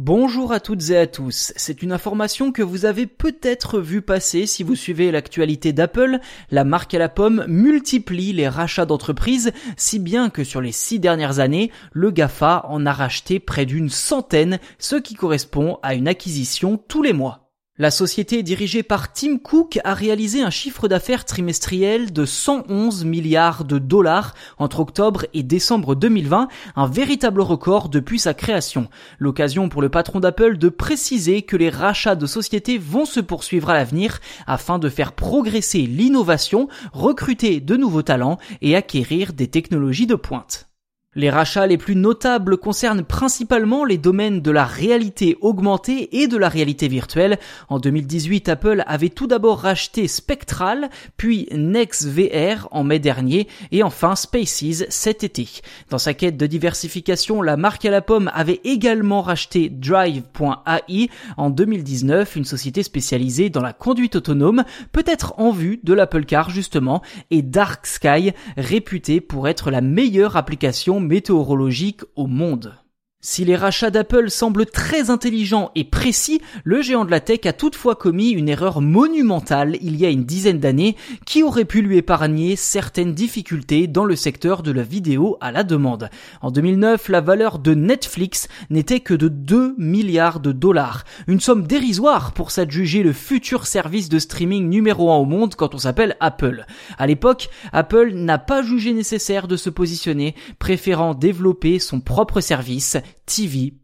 Bonjour à toutes et à tous. C'est une information que vous avez peut-être vu passer si vous suivez l'actualité d'Apple. La marque à la pomme multiplie les rachats d'entreprises, si bien que sur les six dernières années, le GAFA en a racheté près d'une centaine, ce qui correspond à une acquisition tous les mois. La société dirigée par Tim Cook a réalisé un chiffre d'affaires trimestriel de 111 milliards de dollars entre octobre et décembre 2020, un véritable record depuis sa création. L'occasion pour le patron d'Apple de préciser que les rachats de sociétés vont se poursuivre à l'avenir afin de faire progresser l'innovation, recruter de nouveaux talents et acquérir des technologies de pointe. Les rachats les plus notables concernent principalement les domaines de la réalité augmentée et de la réalité virtuelle. En 2018, Apple avait tout d'abord racheté Spectral, puis NextVR en mai dernier et enfin Spaces cet été. Dans sa quête de diversification, la marque à la pomme avait également racheté Drive.ai en 2019, une société spécialisée dans la conduite autonome, peut-être en vue de l'Apple Car justement, et Dark Sky, réputée pour être la meilleure application météorologique au monde. Si les rachats d'Apple semblent très intelligents et précis, le géant de la tech a toutefois commis une erreur monumentale il y a une dizaine d'années qui aurait pu lui épargner certaines difficultés dans le secteur de la vidéo à la demande. En 2009, la valeur de Netflix n'était que de 2 milliards de dollars, une somme dérisoire pour s'adjuger le futur service de streaming numéro un au monde quand on s'appelle Apple. À l'époque, Apple n'a pas jugé nécessaire de se positionner, préférant développer son propre service TV+.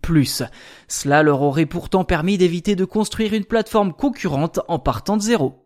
Cela leur aurait pourtant permis d'éviter de construire une plateforme concurrente en partant de zéro.